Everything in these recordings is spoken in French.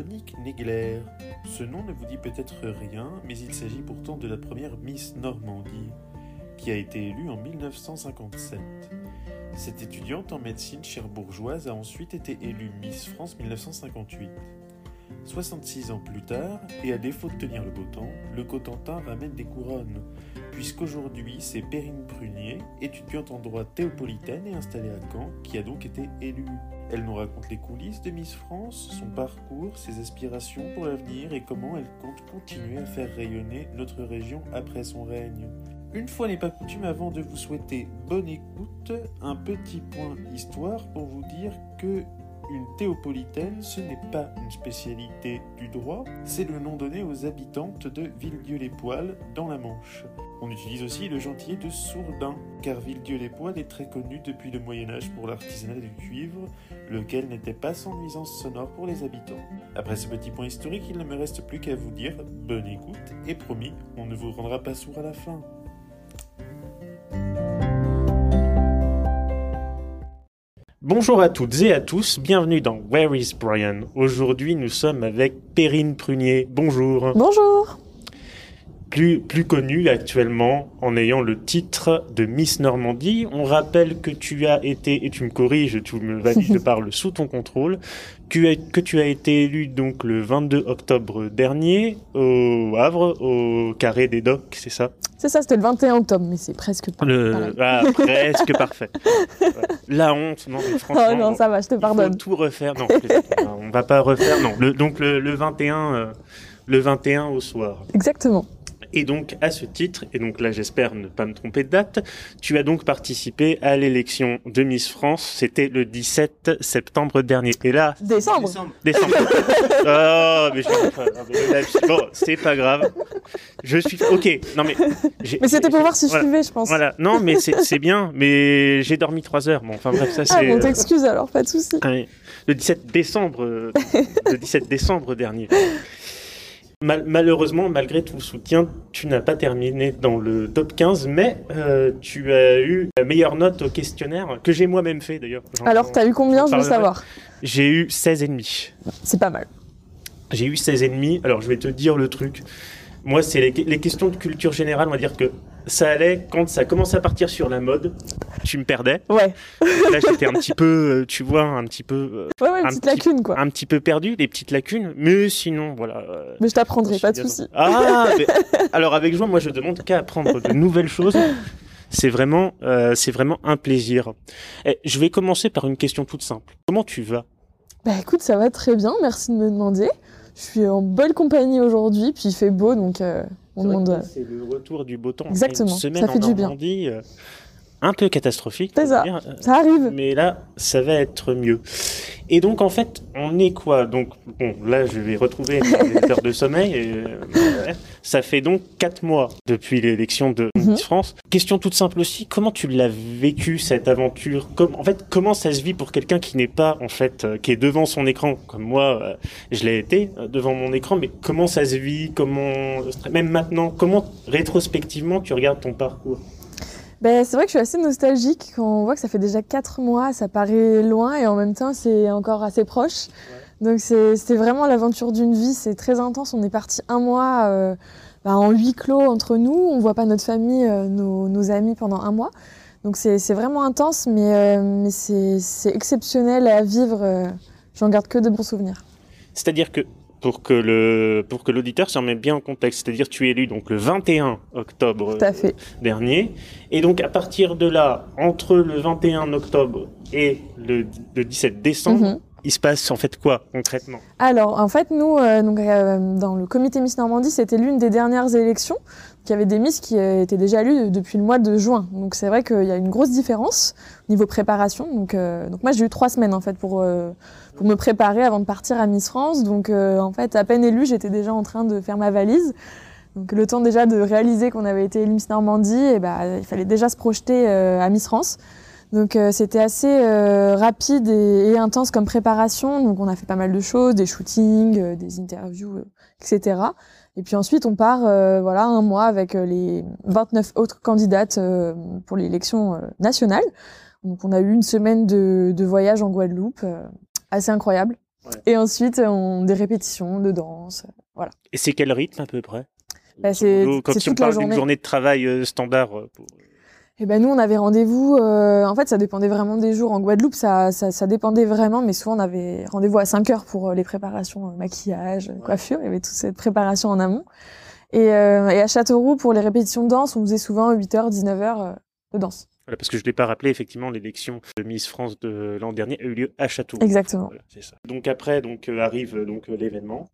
Monique Negler. Ce nom ne vous dit peut-être rien, mais il s'agit pourtant de la première Miss Normandie, qui a été élue en 1957. Cette étudiante en médecine cherbourgeoise a ensuite été élue Miss France 1958. 66 ans plus tard, et à défaut de tenir le beau temps, le Cotentin ramène des couronnes, puisqu'aujourd'hui c'est Perrine Prunier, étudiante en droit théopolitaine et installée à Caen, qui a donc été élue. Elle nous raconte les coulisses de Miss France, son parcours, ses aspirations pour l'avenir et comment elle compte continuer à faire rayonner notre région après son règne. Une fois n'est pas coutume, avant de vous souhaiter bonne écoute, un petit point histoire pour vous dire que une théopolitaine, ce n'est pas une spécialité du droit, c'est le nom donné aux habitantes de Villedieu-les-Poils dans la Manche. On utilise aussi le gentillet de Sourdin, car Villedieu-les-Poils est très connu depuis le Moyen Âge pour l'artisanat du cuivre, lequel n'était pas sans nuisance sonore pour les habitants. Après ce petit point historique, il ne me reste plus qu'à vous dire bonne écoute, et promis, on ne vous rendra pas sourd à la fin. Bonjour à toutes et à tous, bienvenue dans Where is Brian? Aujourd'hui nous sommes avec Perrine Prunier. Bonjour. Bonjour. Plus, plus connue actuellement en ayant le titre de Miss Normandie. On rappelle que tu as été, et tu me corriges, tu me valides, je parle sous ton contrôle, que, que tu as été élue donc le 22 octobre dernier au Havre, au Carré des Docks, c'est ça? C'est ça, c'était le 21 octobre, mais c'est presque le... ah, presque parfait. La honte, non, mais franchement. Oh non, ça va, je te pardonne. tout refaire. Non, on va pas refaire. Non, le, donc le, le 21, euh, le 21 au soir. Exactement. Et donc, à ce titre, et donc là, j'espère ne pas me tromper de date, tu as donc participé à l'élection de Miss France. C'était le 17 septembre dernier. Et là. Décembre. Décembre. oh, mais je... Bon, c'est pas grave. Je suis. Ok. Non, mais. Mais c'était pour voir si je voilà. suivais, je pense. Voilà. Non, mais c'est bien. Mais j'ai dormi trois heures. Bon, enfin bref, ça c'est. Ah, bon, t'excuses alors, pas de souci. Le 17 décembre, le 17 décembre dernier. Mal malheureusement, malgré tout le soutien, tu n'as pas terminé dans le top 15, mais euh, tu as eu la meilleure note au questionnaire, que j'ai moi-même fait d'ailleurs. Alors, tu as eu combien, je veux savoir J'ai eu 16,5. C'est pas mal. J'ai eu 16,5. Alors, je vais te dire le truc. Moi, c'est les, les, questions de culture générale, on va dire que ça allait quand ça commençait à partir sur la mode, tu me perdais. Ouais. Là, j'étais un petit peu, tu vois, un petit peu. Ouais, ouais, une petite petit, lacune, quoi. Un petit peu perdu, des petites lacunes, mais sinon, voilà. Mais je t'apprendrai, pas de souci. Ah, mais, alors avec joie, moi, je demande qu'à apprendre de nouvelles choses. C'est vraiment, euh, c'est vraiment un plaisir. Et je vais commencer par une question toute simple. Comment tu vas? Bah écoute, ça va très bien. Merci de me demander. Je suis en bonne compagnie aujourd'hui, puis il fait beau, donc euh, on demande. C'est le retour du beau temps. Exactement. Une semaine ça fait en du bien. Euh, un peu catastrophique. C'est ça. Dire. Ça arrive. Mais là, ça va être mieux. Et donc, en fait, on est quoi? Donc, bon, là, je vais retrouver les heures de sommeil. Et, euh, ça fait donc quatre mois depuis l'élection de Mhm. Miss France. Question toute simple aussi, comment tu l'as vécu cette aventure? Comme, En fait, comment ça se vit pour quelqu'un qui n'est pas, en fait, euh, qui est devant son écran, comme moi, euh, je l'ai été euh, devant mon écran, mais comment ça se vit? Comment, même maintenant, comment rétrospectivement tu regardes ton parcours? Ben, c'est vrai que je suis assez nostalgique quand on voit que ça fait déjà 4 mois, ça paraît loin et en même temps c'est encore assez proche. Donc c'était vraiment l'aventure d'une vie, c'est très intense. On est parti un mois euh, ben, en huis clos entre nous, on voit pas notre famille, euh, nos, nos amis pendant un mois. Donc c'est vraiment intense, mais, euh, mais c'est exceptionnel à vivre. J'en garde que de bons souvenirs. C'est-à-dire que pour que le pour que l'auditeur s'en mette bien en contexte, c'est-à-dire tu es élu donc le 21 octobre Tout à fait. dernier, et donc à partir de là, entre le 21 octobre et le, le 17 décembre, Mhm. Il se passe en fait quoi concrètement? Alors, en fait, nous, euh, euh, dans le comité Miss Normandie, c'était l'une des dernières élections. Y avait des Miss qui euh, étaient déjà élues depuis le mois de juin. Donc, c'est vrai qu'il y a une grosse différence au niveau préparation. Donc, donc moi, j'ai eu trois semaines, en fait, pour, pour me préparer avant de partir à Miss France. Donc, en fait, à peine élue, j'étais déjà en train de faire ma valise. Donc, le temps déjà de réaliser qu'on avait été élue Miss Normandie, et ben, il fallait déjà se projeter à Miss France. Donc euh, c'était assez euh, rapide et, et intense comme préparation. Donc on a fait pas mal de choses, des shootings, euh, des interviews, euh, etc. Et puis ensuite on part euh, voilà un mois avec euh, les 29 autres candidates euh, pour l'élection euh, nationale. Donc on a eu une semaine de, de voyage en Guadeloupe, euh, assez incroyable. Et ensuite, on, des répétitions de danse. Voilà. Et c'est quel rythme à peu près? Bah, c'est, Quand c'est on toute la parle d'une journée. journée de travail euh, standard. pour- Et ben nous, on avait rendez-vous. euh, en fait, ça dépendait vraiment des jours. En Guadeloupe, ça, ça, ça dépendait vraiment, mais souvent on avait rendez-vous à 5 heures pour euh, les préparations euh, maquillage, coiffure. Il y avait toute cette préparation en amont. Et, euh, et à Châteauroux, pour les répétitions de danse, on faisait souvent 8 heures, 19 heures de danse. Voilà, parce que je ne l'ai pas rappelé, effectivement, l'élection de Miss France de l'an dernier a eu lieu à Châteauroux. Exactement. Voilà, c'est ça. Donc après, donc arrive donc l'événement.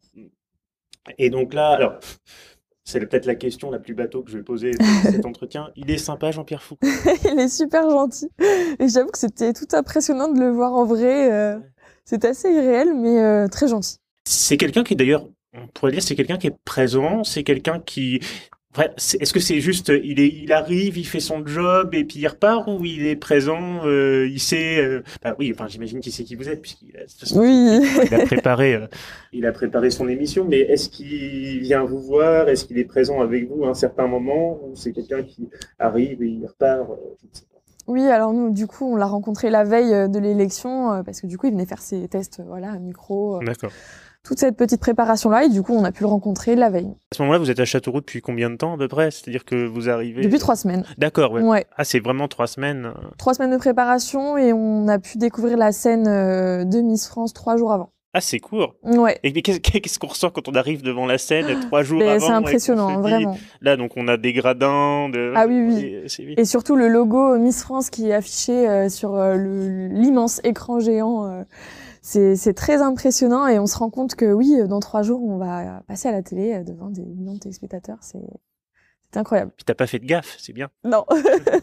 Et donc là, alors, c'est peut-être la question la plus bateau que je vais poser dans cet entretien. Il est sympa, Jean-Pierre Foucault. Il est super gentil. Et j'avoue que c'était tout impressionnant de le voir en vrai. euh, C'était assez irréel, mais euh, très gentil. C'est quelqu'un qui, d'ailleurs, on pourrait dire, c'est quelqu'un qui est présent, c'est quelqu'un qui. Est-ce que c'est juste, euh, il, est, il arrive, il fait son job et puis il repart ou il est présent, euh, il sait. euh, bah oui, enfin, j'imagine qu'il sait qui vous êtes puisqu'il a, de toute façon, Oui. il a préparé, euh, il a préparé son émission. Mais est-ce qu'il vient vous voir? Est-ce qu'il est présent avec vous à un certain moment? Ou c'est quelqu'un qui arrive et il repart euh, je ne sais pas. Oui, alors nous, du coup, on l'a rencontré la veille de l'élection, euh, parce que du coup, il venait faire ses tests, euh, voilà, à micro, euh, D'accord. Toute cette petite préparation-là, et du coup, on a pu le rencontrer la veille. À ce moment-là, vous êtes à Châteauroux depuis combien de temps à peu près? C'est-à-dire que vous arrivez. Depuis trois semaines. D'accord, ouais. Ouais. Ah, c'est vraiment trois semaines. euh, Trois semaines de préparation, et on a pu découvrir la scène euh, de Miss France trois jours avant. Ah, c'est court. Ouais. Et qu'est-ce qu'on ressent quand on arrive devant la scène trois jours Mais avant c'est impressionnant, vraiment. Là, donc, on a des gradins. De... Ah oui, oui. Et surtout le logo Miss France qui est affiché euh, sur euh, l'immense écran géant. C'est très impressionnant et on se rend compte que oui, dans trois jours, on va passer à la télé devant des millions de téléspectateurs. C'est c'est incroyable. Puis t'as pas fait de gaffe, c'est bien. Non,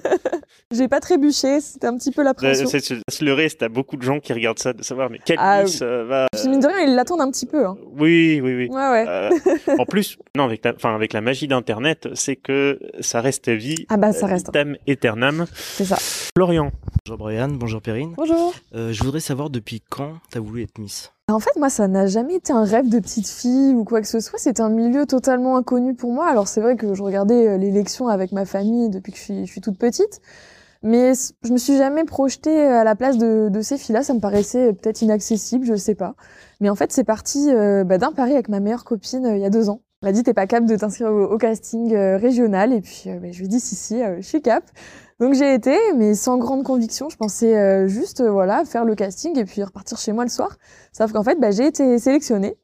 j'ai pas trébuché, c'était un petit peu la pression. C'est se leurrer, c'est t'as beaucoup de gens qui regardent ça, de savoir, mais quelle Ah Miss euh, va. Puis mine de rien, ils l'attendent un petit peu. Hein. Oui, oui, oui. Ouais, ouais. Euh, en plus, non, avec la, enfin, avec la magie d'Internet, c'est que ça reste à vie. Ah bah ça reste. Tam aeternam. C'est ça. Florian. Bonjour Brian, bonjour Perrine. Bonjour. Euh, je voudrais savoir depuis quand t'as voulu être Miss? En fait, moi, ça n'a jamais été un rêve de petite fille ou quoi que ce soit. C'est un milieu totalement inconnu pour moi. Alors, c'est vrai que je regardais euh, l'élection avec ma famille depuis que je suis, toute petite. Mais je me suis jamais projetée à la place de, ces filles-là. Ça me paraissait peut-être inaccessible, je sais pas. Mais en fait, c'est parti euh, bah, d'un pari avec ma meilleure copine euh, il y a deux ans. Elle m'a dit, t'es pas capable de t'inscrire au, casting euh, régional. Et puis, euh, bah, je lui ai dit, si, si, euh, je suis cap. Donc j'ai été, mais sans grande conviction. Je pensais euh, juste, euh, voilà, faire le casting et puis repartir chez moi le soir. Sauf qu'en fait, bah, j'ai été sélectionnée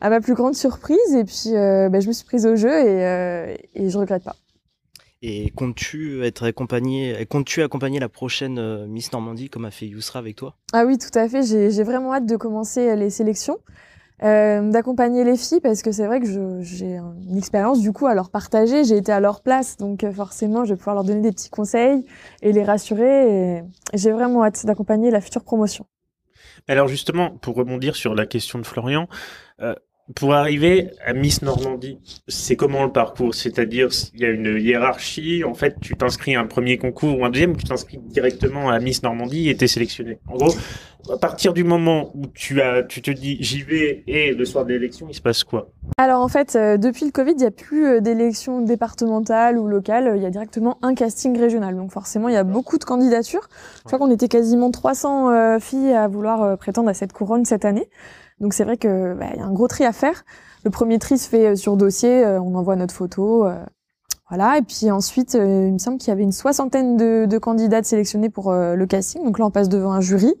à ma plus grande surprise et puis euh, bah, je me suis prise au jeu et, euh, et je regrette pas. Et comptes-tu être accompagné, comptes-tu accompagner la prochaine Miss Normandie comme a fait Yousra avec toi? Ah oui, tout à fait. J'ai j'ai vraiment hâte de commencer les sélections, euh, d'accompagner les filles parce que c'est vrai que j'ai une expérience du coup à leur partager. J'ai été à leur place, donc euh, forcément, je vais pouvoir leur donner des petits conseils et les rassurer. J'ai vraiment hâte d'accompagner la future promotion. Alors justement, pour rebondir sur la question de Florian, euh, pour arriver à Miss Normandie, c'est comment le parcours? C'est-à-dire, il y a une hiérarchie, en fait, tu t'inscris à un premier concours ou un deuxième, tu t'inscris directement à Miss Normandie et t'es sélectionné. En gros, à partir du moment où tu as, tu te dis j'y vais et le soir de l'élection, il se passe quoi? Alors en fait, euh, depuis le Covid, il n'y a plus euh, d'élections départementales ou locales, euh, il y a directement un casting régional. Donc forcément, il y a beaucoup de candidatures. Je crois qu'on était quasiment 300 euh, filles à vouloir euh, prétendre à cette couronne cette année. Donc c'est vrai que bah, il y a un gros tri à faire. Le premier tri se fait euh, sur dossier, euh, on envoie notre photo. euh, voilà, et puis ensuite, euh, il me semble qu'il y avait une soixantaine de, de candidates sélectionnées pour euh, le casting. Donc là, on passe devant un jury.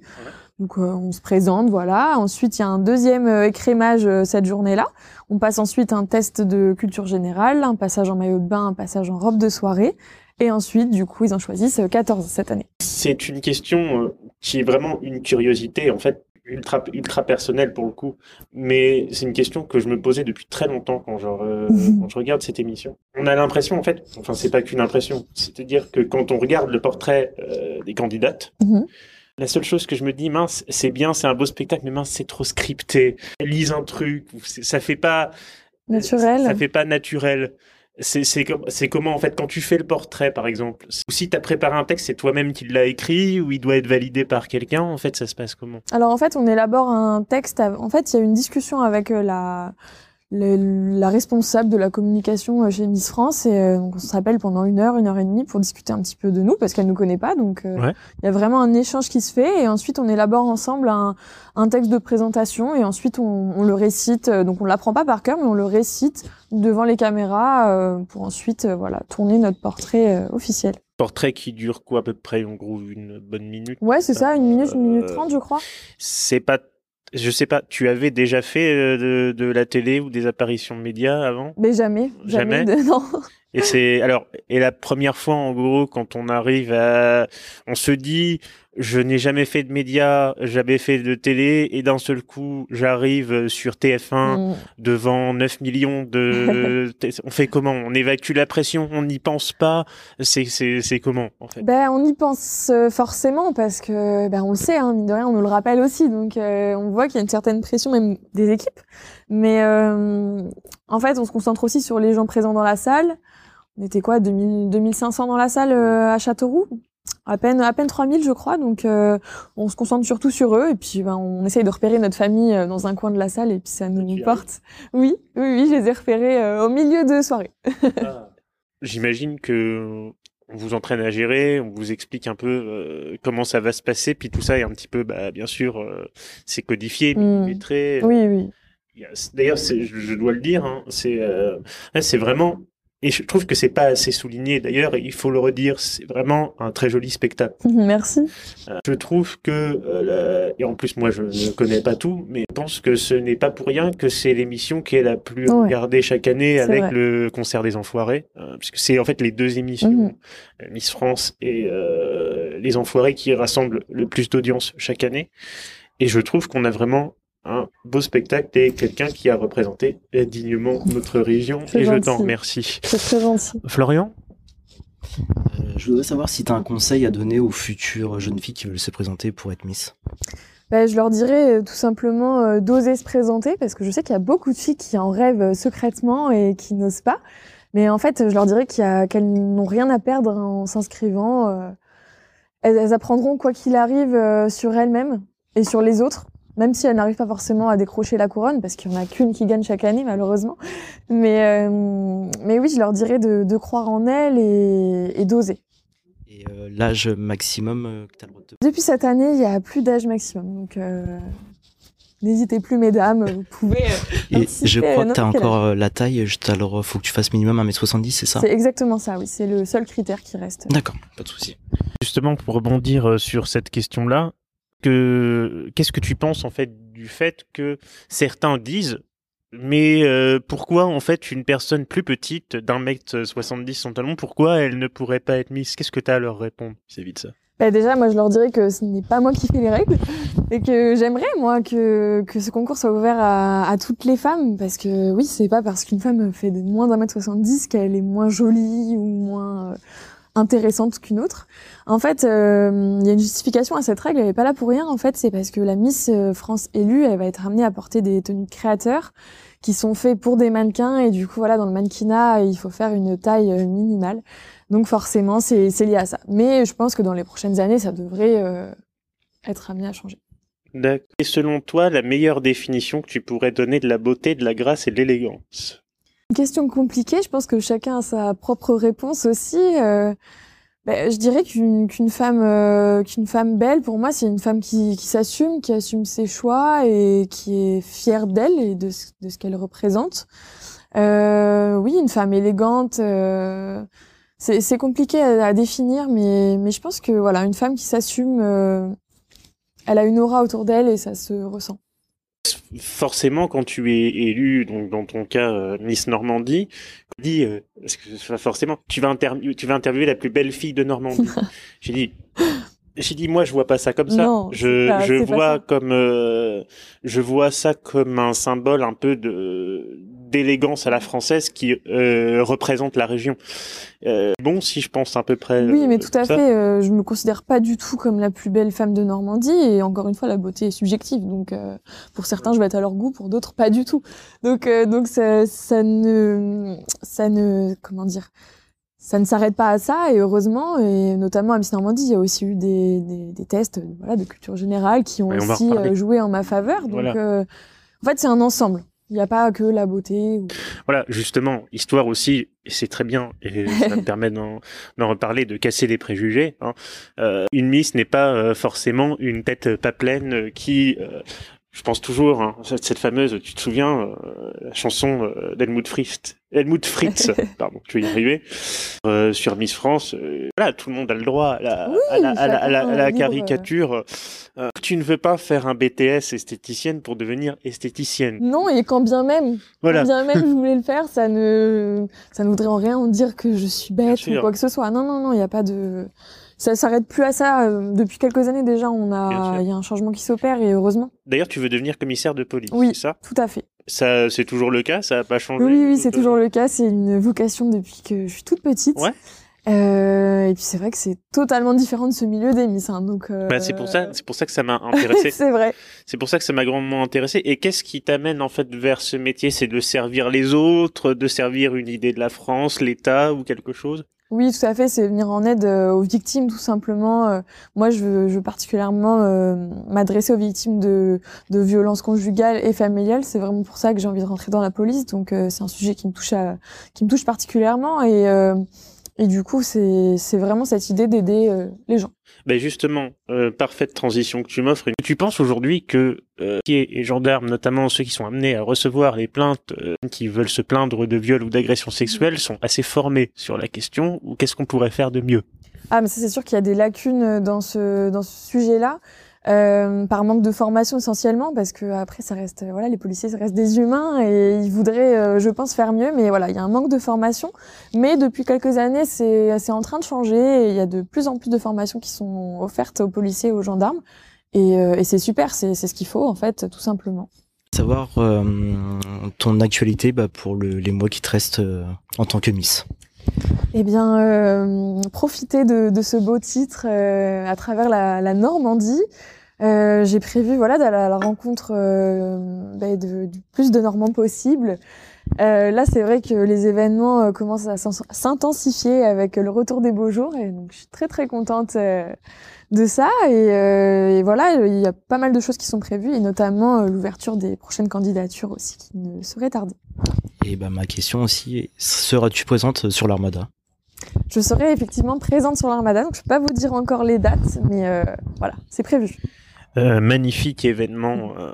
Donc euh, on se présente, voilà. Ensuite, il y a un deuxième écrémage cette journée-là. On passe ensuite un test de culture générale, un passage en maillot de bain, un passage en robe de soirée. Et ensuite, du coup, ils en choisissent euh, 14 cette année. C'est une question qui est vraiment une curiosité, en fait, ultra, ultra personnelle pour le coup. Mais c'est une question que je me posais depuis très longtemps quand je, euh, quand je regarde cette émission. On a l'impression, en fait, enfin, c'est pas qu'une impression, c'est-à-dire que quand on regarde le portrait euh, des candidates, Mhm. la seule chose que je me dis, mince, c'est bien, c'est un beau spectacle, mais mince, c'est trop scripté. Lise un truc, ça fait pas Naturel. ça fait pas naturel. C'est c'est com- c'est comment en fait quand tu fais le portrait par exemple ou si tu as préparé un texte c'est toi-même qui l'as écrit ou il doit être validé par quelqu'un en fait ça se passe comment? Alors en fait, on élabore un texte. En fait, il y a une discussion avec euh, la le- la responsable de la communication euh, chez Miss France et euh, donc on se rappelle pendant une heure, une heure et demie pour discuter un petit peu de nous parce qu'elle nous connaît pas donc euh, il Ouais. y a vraiment un échange qui se fait et ensuite on élabore ensemble un, un texte de présentation et ensuite on, on le récite donc on l'apprend pas par cœur mais on le récite devant les caméras euh, pour ensuite voilà tourner notre portrait officiel. Portrait qui dure quoi à peu près en gros une bonne minute. Ouais c'est ça une minute une minute trente je crois. C'est pas, je sais pas. Tu avais déjà fait euh, de, de la télé ou des apparitions de médias avant? Mais jamais jamais, Jamais? de- non. Et c'est alors et la première fois en gros quand on arrive à, on se dit je n'ai jamais fait de médias, j'avais fait de télé et d'un seul coup j'arrive sur TF1 Mm. devant 9 millions de on fait comment? On évacue la pression on n'y pense pas? C'est c'est c'est comment en fait? Ben, on y pense euh, forcément parce que ben, on le sait, hein, mine de rien, on nous le rappelle aussi. Donc, euh, on voit qu'il y a une certaine pression, même des équipes. Mais euh, en fait, on se concentre aussi sur les gens présents dans la salle. On était quoi, 2000, 2500 dans la salle euh, à Châteauroux? À peine, à peine 3000, je crois. Donc, euh, on se concentre surtout sur eux. Et puis, ben, on essaye de repérer notre famille euh, dans un coin de la salle. Et puis, ça nous y porte. Oui, oui, oui, je les ai repérés euh, au milieu de soirée. j'imagine que on vous entraîne à gérer on vous explique un peu euh, comment ça va se passer puis tout ça est un petit peu bah bien sûr c'est codifié Mm. millimétré Oui, oui. D'ailleurs, je, je dois le dire, hein, c'est vraiment, et je trouve que c'est pas assez souligné. D'ailleurs, il faut le redire, c'est vraiment un très joli spectacle. Merci. Euh, Je trouve que, euh, la- et en plus moi je ne connais pas tout, mais je pense que ce n'est pas pour rien que c'est l'émission qui est la plus Ouais. regardée chaque année avec vrai. le concert des Enfoirés, euh, puisque c'est en fait les deux émissions, Mhm. euh, Miss France et euh, les Enfoirés, qui rassemblent le plus d'audience chaque année. Et je trouve qu'on a vraiment un beau spectacle et quelqu'un qui a représenté dignement notre région. Et je t'en remercie. C'est très gentil. Florian Euh, je voudrais savoir si tu as un conseil à donner aux futures jeunes filles qui veulent se présenter pour être Miss. Ben, je leur dirais euh, tout simplement euh, d'oser se présenter parce que je sais qu'il y a beaucoup de filles qui en rêvent secrètement et qui n'osent pas. Mais en fait, je leur dirais qu'elles n'ont rien à perdre en s'inscrivant. euh. Elles, elles apprendront quoi qu'il arrive euh, sur elles-mêmes et sur les autres, même si elles n'arrivent pas forcément à décrocher la couronne parce qu'il n'y en a qu'une qui gagne chaque année malheureusement. Mais, euh, mais oui, je leur dirais de, de croire en elles et, et d'oser. Et euh, l'âge maximum euh, que tu as le droit de... Depuis cette année, il n'y a plus d'âge maximum. Donc, euh, n'hésitez plus, mesdames, vous pouvez. Et je crois que tu as encore la taille, juste alors faut que tu fasses minimum 1m70, c'est ça? C'est exactement ça, oui. C'est le seul critère qui reste. D'accord, pas de souci. Justement, pour rebondir sur cette question-là, que qu'est-ce que tu penses en fait du fait que certains disent mais euh, pourquoi en fait une personne plus petite d'un mètre 70 son talon, pourquoi elle ne pourrait pas être mise? Qu'est-ce que tu as à leur répondre? Vis-à-vis de ça. Bah, déjà, moi, je leur dirais que ce n'est pas moi qui fais les règles et que j'aimerais, moi, que, que ce concours soit ouvert à, à toutes les femmes parce que oui, c'est pas parce qu'une femme fait de moins d'un mètre 70 qu'elle est moins jolie ou moins euh, intéressante qu'une autre. En fait, euh, il y a une justification à cette règle, elle est pas là pour rien. En fait, c'est parce que la Miss euh, France élue, elle va être amenée à porter des tenues de créateurs qui sont faits pour des mannequins et du coup, voilà, dans le mannequinat, il faut faire une taille euh, minimale. Donc forcément, c'est lié à ça. Mais je pense que dans les prochaines années, ça devrait être amené à changer. Et selon toi, la meilleure définition que tu pourrais donner de la beauté, de la grâce et de l'élégance? Une question compliquée, je pense que chacun a sa propre réponse aussi. Euh, ben, je dirais qu'une femme, euh, qu'une femme belle, pour moi, c'est une femme qui, s'assume, qui assume ses choix et qui est fière d'elle et de ce, qu'elle représente. Euh, oui, une femme élégante, c'est compliqué à, définir, mais, mais je pense que voilà, une femme qui s'assume, elle a une aura autour d'elle et ça se ressent. Forcément, quand tu es élu, donc dans ton cas euh, Miss Normandie, tu dis, euh, parce que forcément, tu vas, interview- tu vas interviewer la plus belle fille de Normandie. J'ai dit, j'ai dit, moi, je vois pas ça comme ça. Non, je pas- je vois comme, euh, je vois ça comme un symbole un peu de d'élégance à la française qui euh, représente la région. Euh, bon, si je pense à peu près. Oui, mais euh, tout à ça. fait. euh, je me considère pas du tout comme la plus belle femme de Normandie. Et encore une fois, la beauté est subjective. Donc, euh, pour certains, je vais être à leur goût, pour d'autres, pas du tout. Donc, euh, donc ça, ça ne, ça ne, comment dire, ça ne s'arrête pas à ça. Et heureusement, et notamment à Miss Normandie, il y a aussi eu des, des, des tests, voilà, de culture générale qui ont on aussi joué en ma faveur. Donc, Voilà. euh, en fait, c'est un ensemble. Il n'y a pas que la beauté. Ou... Voilà, justement, histoire aussi, et c'est très bien, et ça me permet d'en reparler, de casser les préjugés. Hein. Euh, une Miss n'est pas euh, forcément une tête pas pleine qui euh, je pense toujours, hein, cette fameuse, tu te souviens, euh, la chanson euh, d'Helmut Fritz, Helmut Fritz, pardon, je vais y arriver, euh, sur Miss France. Euh, voilà, tout le monde a le droit à la, Oui, à la, à la, à la- à la chacun, caricature. Tu ne veux pas faire un BTS esthéticienne pour devenir esthéticienne. Non, et quand bien même, Voilà. quand bien même je voulais le faire, ça ne, ça ne voudrait en rien dire que je suis bête ou quoi que ce soit. Non, non, non, il n'y a pas de, ça s'arrête plus à ça. Euh, Depuis quelques années déjà, on a, il y a un changement qui s'opère et heureusement. D'ailleurs, tu veux devenir commissaire de police, Oui. c'est ça? Tout à fait. Ça, c'est toujours le cas, ça n'a pas changé. Oui, oui, c'est toujours le cas. C'est une vocation depuis que je suis toute petite. Ouais. Euh, et puis c'est vrai que c'est totalement différent de ce milieu des Miss. hein, donc. euh, Bah, c'est pour ça, c'est pour ça que ça m'a intéressé. c'est vrai. C'est pour ça que ça m'a grandement intéressé. Et qu'est-ce qui t'amène en fait vers ce métier? C'est de servir les autres, de servir une idée de la France, l'État ou quelque chose? Oui, tout à fait. C'est venir en aide euh, aux victimes, tout simplement. Euh, moi, je veux, particulièrement euh, m'adresser aux victimes de, violences conjugales et familiales. C'est vraiment pour ça que j'ai envie de rentrer dans la police. Donc, c'est un sujet qui me touche, à, qui me touche particulièrement. Et, et du coup, c'est vraiment cette idée d'aider euh, les gens. Ben justement, euh, parfaite transition que tu m'offres. Tu penses aujourd'hui que euh, et gendarmes, notamment ceux qui sont amenés à recevoir les plaintes, qui veulent se plaindre de viol ou d'agression sexuelle, sont assez formés sur la question ou qu'est-ce qu'on pourrait faire de mieux? Ah, mais ça, c'est sûr qu'il y a des lacunes dans ce, dans ce sujet-là, euh, par manque de formation essentiellement, parce que après, ça reste, voilà, les policiers, ça reste des humains et ils voudraient, euh, je pense, faire mieux, mais voilà, il y a un manque de formation. Mais depuis quelques années, c'est, c'est en train de changer il y a de plus en plus de formations qui sont offertes aux policiers et aux gendarmes. Et, euh, et c'est super, c'est, c'est ce qu'il faut, en fait, tout simplement. Savoir euh, ton actualité bah, pour le- les mois qui te restent euh, en tant que Miss. Eh bien, euh, profiter de, ce beau titre euh, à travers la, Normandie. Euh, J'ai prévu voilà d'aller à la rencontre ben, du plus de Normands possible. Euh, là, c'est vrai que les événements euh, commencent à s'intensifier avec le retour des beaux jours, et donc je suis très très contente euh, de ça. Et, euh, et voilà, il y a pas mal de choses qui sont prévues, et notamment euh, l'ouverture des prochaines candidatures aussi, qui ne saurait tarder. Et bah, ma question aussi, est, seras-tu présente sur l'Armada? Je serai effectivement présente sur l'Armada, donc je peux pas vous dire encore les dates, mais euh, voilà, c'est prévu. Euh, Magnifique événement, euh,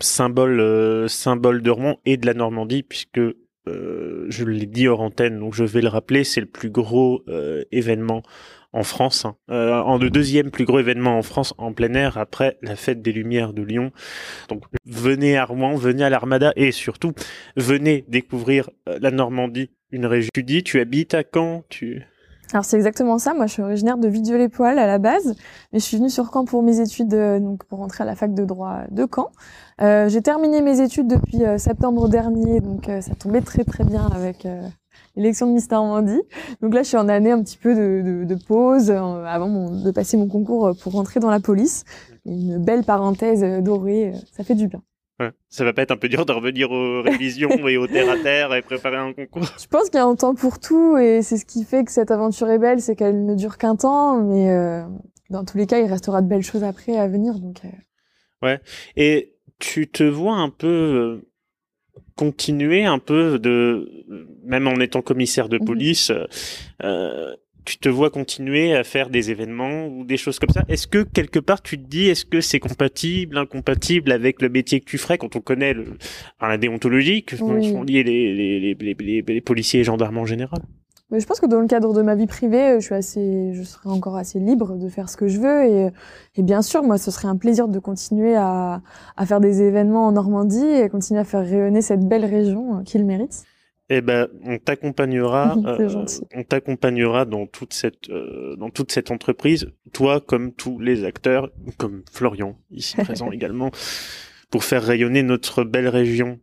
symbole, euh, symbole de Rouen et de la Normandie, puisque euh, je l'ai dit hors antenne, donc je vais le rappeler, c'est le plus gros euh, événement en France, hein. En le deuxième plus gros événement en France en plein air après la fête des Lumières de Lyon. Donc venez à Rouen, venez à l'Armada et surtout venez découvrir la Normandie, une région. Tu dis, tu habites à Caen, tu Alors c'est exactement ça, moi je suis originaire de Vidieu-les-Poils à la base, mais je suis venue sur Caen pour mes études, euh, donc pour rentrer à la fac de droit de Caen. Euh, J'ai terminé mes études depuis euh, septembre dernier, donc euh, ça tombait très très bien avec l'élection de Miss Normandie. Donc là je suis en année un petit peu de, de, de pause avant mon- de passer mon concours pour rentrer dans la police. Une belle parenthèse dorée, ça fait du bien. Ouais. Ça va pas être un peu dur de revenir aux révisions et au terre à terre et préparer un concours Je pense qu'il y a un temps pour tout et c'est ce qui fait que cette aventure est belle, c'est qu'elle ne dure qu'un temps, mais euh, dans tous les cas, il restera de belles choses après à venir. Donc, euh, Et tu te vois un peu euh, continuer un peu de, même en étant commissaire de Mhm. police, euh, tu te vois continuer à faire des événements ou des choses comme ça. Est-ce que quelque part tu te dis, est-ce que c'est compatible, incompatible avec le métier que tu ferais quand on connaît le, la déontologie que Oui. sont liés les, les, les, les, policiers et gendarmes en général? Mais je pense que dans le cadre de ma vie privée, je suis assez, je serai encore assez libre de faire ce que je veux et, et bien sûr, moi, ce serait un plaisir de continuer à, à faire des événements en Normandie et continuer à faire rayonner cette belle région euh, qu'il mérite. Eh ben, on t'accompagnera, euh, on t'accompagnera dans toute cette, euh, dans toute cette entreprise, toi comme tous les acteurs, comme Florian ici présent également, pour faire rayonner notre belle région.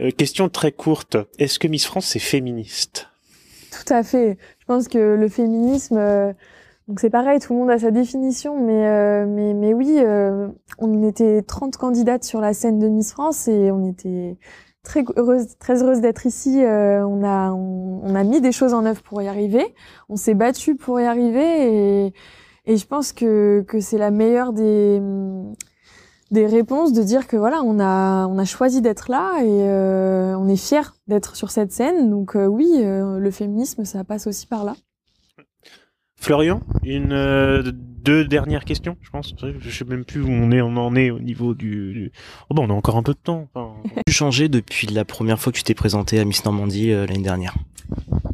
Euh, question très courte, est-ce que Miss France est féministe? Tout à fait. Je pense que le féminisme, donc c'est pareil, tout le monde a sa définition, mais euh, mais mais oui, euh, on était 30 candidates sur la scène de Miss France et on était très heureuse, très heureuse d'être ici. Euh, on a on, a mis des choses en œuvre pour y arriver. On s'est battu pour y arriver et et je pense que que c'est la meilleure des des réponses, de dire que voilà, on a, on a choisi d'être là et euh, on est fier d'être sur cette scène. Donc euh, oui, le féminisme, ça passe aussi par là. Florian, une deux dernières questions, je pense. Je sais même plus où on est, on en est au niveau du. du- Oh bon, on a encore un peu de temps. Enfin, Tu changé depuis la première fois que tu t'es présenté à Miss Normandie euh, l'année dernière?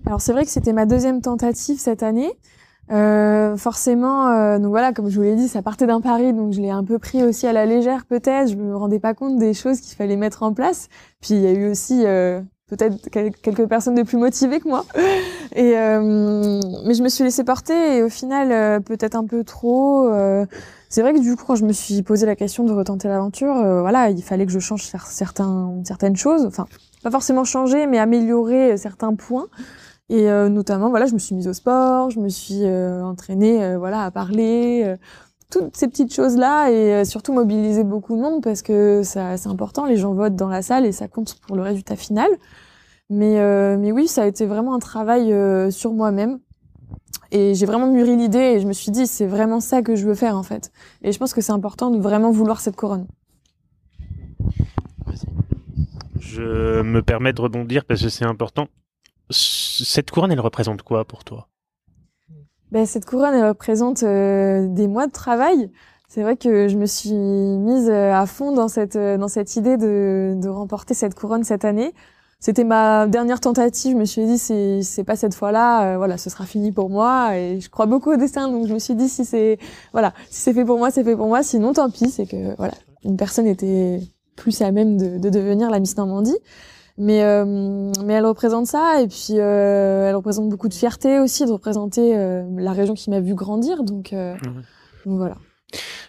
Alors c'est vrai que c'était ma deuxième tentative cette année. Euh, forcément, euh, donc voilà, comme je vous l'ai dit, ça partait d'un pari, donc je l'ai un peu pris aussi à la légère peut-être. Je me rendais pas compte des choses qu'il fallait mettre en place. Puis il y a eu aussi euh, peut-être quel- quelques personnes de plus motivées que moi. Et euh, mais je me suis laissée porter et au final euh, peut-être un peu trop. euh, c'est vrai que du coup quand je me suis posé la question de retenter l'aventure, euh, voilà, il fallait que je change cer- certains certaines choses. Enfin, pas forcément changer, mais améliorer euh, certains points. Et notamment, voilà, je me suis mise au sport, je me suis entraînée, voilà, à parler, toutes ces petites choses-là, et euh, surtout mobiliser beaucoup de monde parce que c'est important. Les gens votent dans la salle et ça compte pour le résultat final. Mais, euh, oui, ça a été vraiment un travail euh, sur moi-même. Et j'ai vraiment mûri l'idée et je me suis dit, c'est vraiment ça que je veux faire en fait. Et je pense que c'est important de vraiment vouloir cette couronne. je me permets de rebondir parce que c'est important. Cette couronne, elle représente quoi pour toi? Ben, cette couronne, elle représente euh, des mois de travail. C'est vrai que je me suis mise euh, à fond dans cette, euh, dans cette idée de, de remporter cette couronne cette année. C'était ma dernière tentative. Je me suis dit, c'est, c'est pas cette fois-là, voilà, ce sera fini pour moi. Et je crois beaucoup au destin, donc je me suis dit, si c'est, voilà, si c'est fait pour moi, c'est fait pour moi. Sinon, tant pis, c'est que, voilà, une personne était plus à même de, de devenir la Miss Normandie. Mais, euh, mais elle représente ça, et puis euh, elle représente beaucoup de fierté aussi de représenter euh, la région qui m'a vu grandir. Donc, euh, Mhm. donc voilà.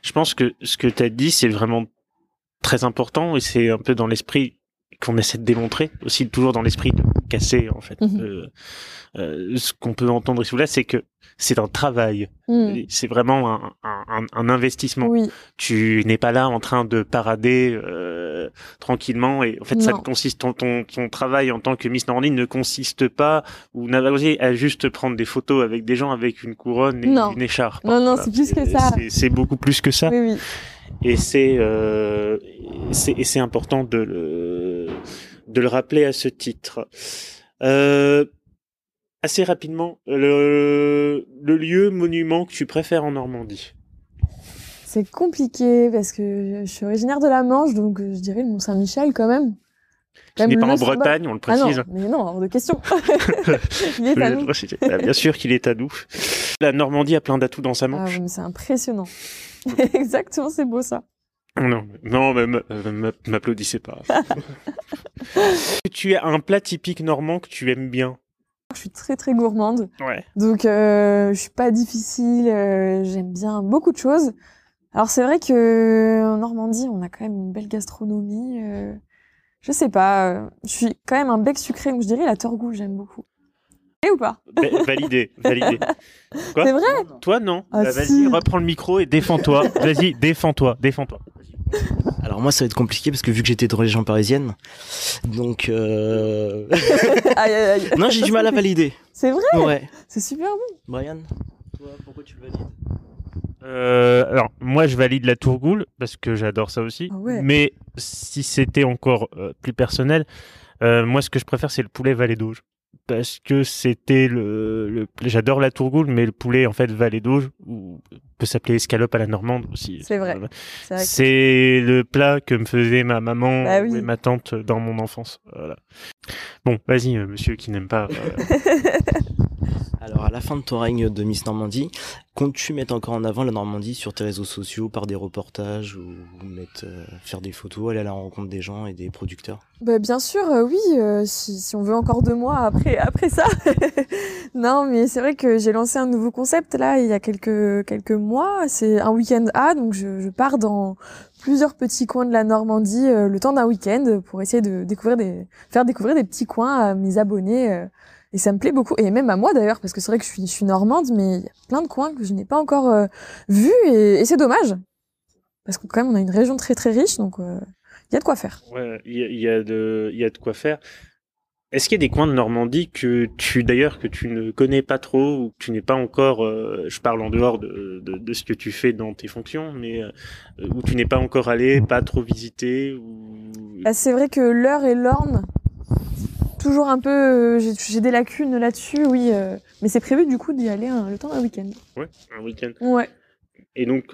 Je pense que ce que tu as dit, c'est vraiment très important et c'est un peu dans l'esprit qu'on essaie de démontrer, aussi toujours dans l'esprit de casser, en fait. Mhm. Euh, euh, ce qu'on peut entendre ici ou là, c'est que c'est un travail. Hmm. C'est vraiment un, un, un- investissement. Oui, Tu n'es pas là en train de parader euh, tranquillement et en fait ça Non. consiste ton, ton ton travail en tant que Miss Normandie ne consiste pas ou n'a à juste prendre des photos avec des gens avec une couronne et Non. une écharpe. Non, non, c'est plus que ça. C'est- beaucoup plus que ça oui, oui. et c'est euh, c'est important de le de le rappeler à ce titre. Euh, assez rapidement, le, le lieu monument que tu préfères en Normandie? C'est compliqué parce que je suis originaire de la Manche, donc euh, je dirais le Mont Saint-Michel quand même. Tu Même n'es pas en. Bretagne, on le Ah non, précise. mais non, hors de question. Il est à nous. Ah, Bien sûr qu'il est à nous. La Normandie a plein d'atouts dans sa Ah, manche. c'est impressionnant. Exactement, c'est beau ça. Non, non, euh, m'applaudissez pas. tu as un plat typique normand que tu aimes bien. Je suis très très gourmande. Ouais. Donc, euh, je suis pas difficile. euh, J'aime bien beaucoup de choses. Alors, c'est vrai que en Normandie, on a quand même une belle gastronomie. euh, je sais pas. euh, je suis quand même un bec sucré, donc je dirais la torgoule, j'aime beaucoup. Et ou pas Va- validé, validé. C'est vrai Toi, non. Ah, Bah, Vas-y, si. reprends le micro et défends-toi. Vas-y, défends-toi, défends-toi. Alors moi ça va être compliqué parce que vu que j'étais dans les régions parisiennes, donc euh... Aïe, aïe, aïe. non j'ai du mal à valider. C'est vrai, Ouais. c'est super bon. Brian, toi pourquoi tu le valides? Euh, alors, moi, je valide la tourgoule parce que j'adore ça aussi. Ah ouais. Mais si c'était encore euh, plus personnel, euh, moi, ce que je préfère, c'est le poulet Valet d'Auge. Parce que c'était le, le- j'adore la tourgoule, mais le poulet en fait Valet d'Auge ou peut s'appeler escalope à la normande aussi. C'est vrai. C'est vrai que- C'est le plat que me faisait ma maman Bah oui. et ma tante dans mon enfance. Voilà. Bon, vas-y, euh, monsieur qui n'aime pas. euh, Alors à la fin de ton règne de Miss Normandie, comptes-tu mettre encore en avant la Normandie sur tes réseaux sociaux par des reportages ou mettre, euh, faire des photos, aller à la rencontre des gens et des producteurs? Bah, bien sûr, euh, oui, euh, si, si on veut encore deux mois après, après ça. non, mais c'est vrai que j'ai lancé un nouveau concept là il y a quelques, quelques mois. C'est un week-end A, donc je, je pars dans plusieurs petits coins de la Normandie le temps d'un week-end pour essayer de découvrir des, faire découvrir des petits coins à mes abonnés. Et ça me plaît beaucoup, et même à moi d'ailleurs, parce que c'est vrai que je suis, je suis normande, mais il y a plein de coins que je n'ai pas encore euh, vus, et, et c'est dommage. Parce que quand même, on a une région très très riche, donc euh, il y a de quoi faire. Ouais, il y, a- il y a de, il y a de quoi faire. Est-ce qu'il y a des coins de Normandie que tu d'ailleurs que tu ne connais pas trop ou que tu n'es pas encore, euh, je parle en dehors de, de, de, ce que tu fais dans tes fonctions, mais euh, où tu n'es pas encore allé, pas trop visité ou... Bah, c'est vrai que l'heure et l'orne, toujours un peu, euh, j'ai des lacunes là-dessus, oui, euh, mais c'est prévu du coup d'y aller un, le temps d'un week-end. Ouais, un week-end. Ouais. Et donc,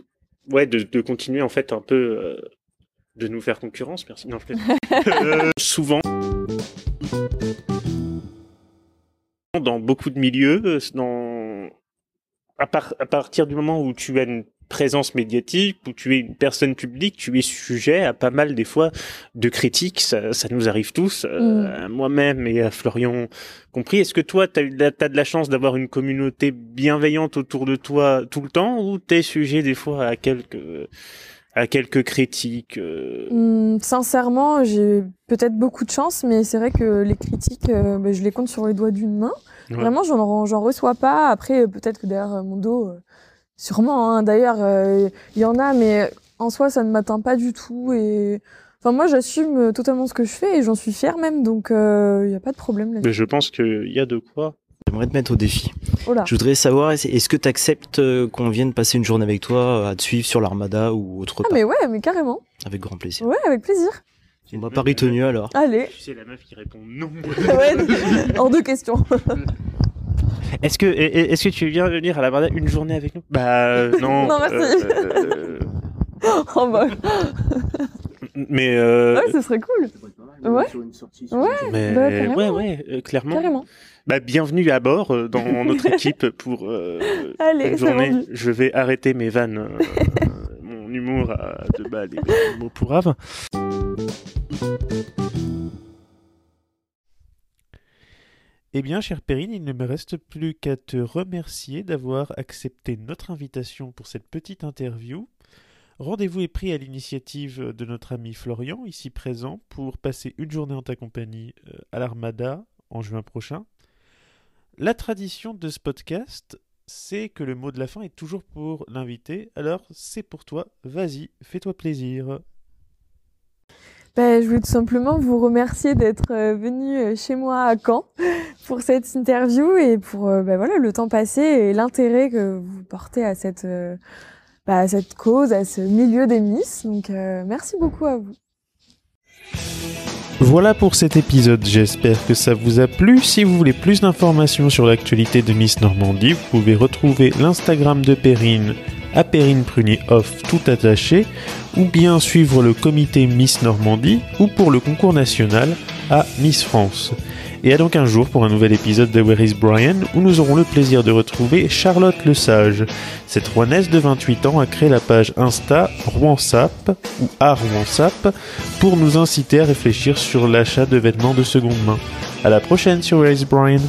ouais, de, de continuer en fait un peu euh, de nous faire concurrence, merci. Non, souvent dans beaucoup de milieux, dans... à, par... à partir du moment où tu as une présence médiatique, où tu es une personne publique, tu es sujet à pas mal des fois de critiques, ça, ça nous arrive tous, euh, à moi-même et à Florian compris. Est-ce que toi, tu as, as, de la chance d'avoir une communauté bienveillante autour de toi tout le temps, ou tu es sujet des fois à quelques à quelques critiques euh... mmh, Sincèrement, j'ai peut-être beaucoup de chance, mais c'est vrai que les critiques, euh, bah, je les compte sur les doigts d'une main. Ouais. Vraiment, j'en reçois pas. Après, peut-être que derrière mon dos, euh, sûrement. Hein. D'ailleurs, il y en a, mais en soi, ça ne m'atteint pas du tout. Et enfin, moi, j'assume totalement ce que je fais et j'en suis fière même. Donc, il n'y a pas de problème là. Mais je pense qu'il y a de quoi. J'aimerais te mettre au défi. Oula. Je voudrais savoir, est-ce que tu acceptes qu'on vienne passer une journée avec toi à te suivre sur l'Armada ou autre part? Ah mais ouais, mais carrément. Avec grand plaisir. Ouais, avec plaisir. On va Paris tenu alors. Allez. Tu sais, la meuf qui répond non. ouais, hors de question. Est-ce que, est-ce que tu viens venir à l'Armada une journée avec nous? Bah euh, non. non, merci. Euh, oh bah. Mais euh... Ouais, ce serait cool. Ouais. Ouais. Mais bah, ouais, ouais, euh, clairement. Carrément. Bah, bienvenue à bord euh, dans notre équipe pour euh, Allez, une journée. Je vais arrêter mes vannes, euh, mon humour à deux balles et mes mots pour Eh bien, cher Perrine, il ne me reste plus qu'à te remercier d'avoir accepté notre invitation pour cette petite interview. Rendez-vous est pris à l'initiative de notre ami Florian, ici présent, pour passer une journée en ta compagnie à l'Armada en juin prochain. La tradition de ce podcast, c'est que le mot de la fin est toujours pour l'invité. Alors, c'est pour toi. Vas-y, fais-toi plaisir. Ben, je voulais tout simplement vous remercier d'être venu chez moi à Caen pour cette interview et pour ben voilà, le temps passé et l'intérêt que vous portez à cette, cette cause, à ce milieu des Miss. Donc, euh, merci beaucoup à vous. Voilà pour cet épisode, j'espère que ça vous a plu. Si vous voulez plus d'informations sur l'actualité de Miss Normandie, vous pouvez retrouver l'Instagram de Perrine à Perrine Prunier Off tout attaché, ou bien suivre le comité Miss Normandie, ou pour le concours national à Miss France. Et à donc un jour pour un nouvel épisode de Where is Brian, où nous aurons le plaisir de retrouver Charlotte Le Sage. Cette Rouennaise de 28 ans a créé la page Insta RouenSap, ou à RouenSap, pour nous inciter à réfléchir sur l'achat de vêtements de seconde main. À la prochaine sur Where is Brian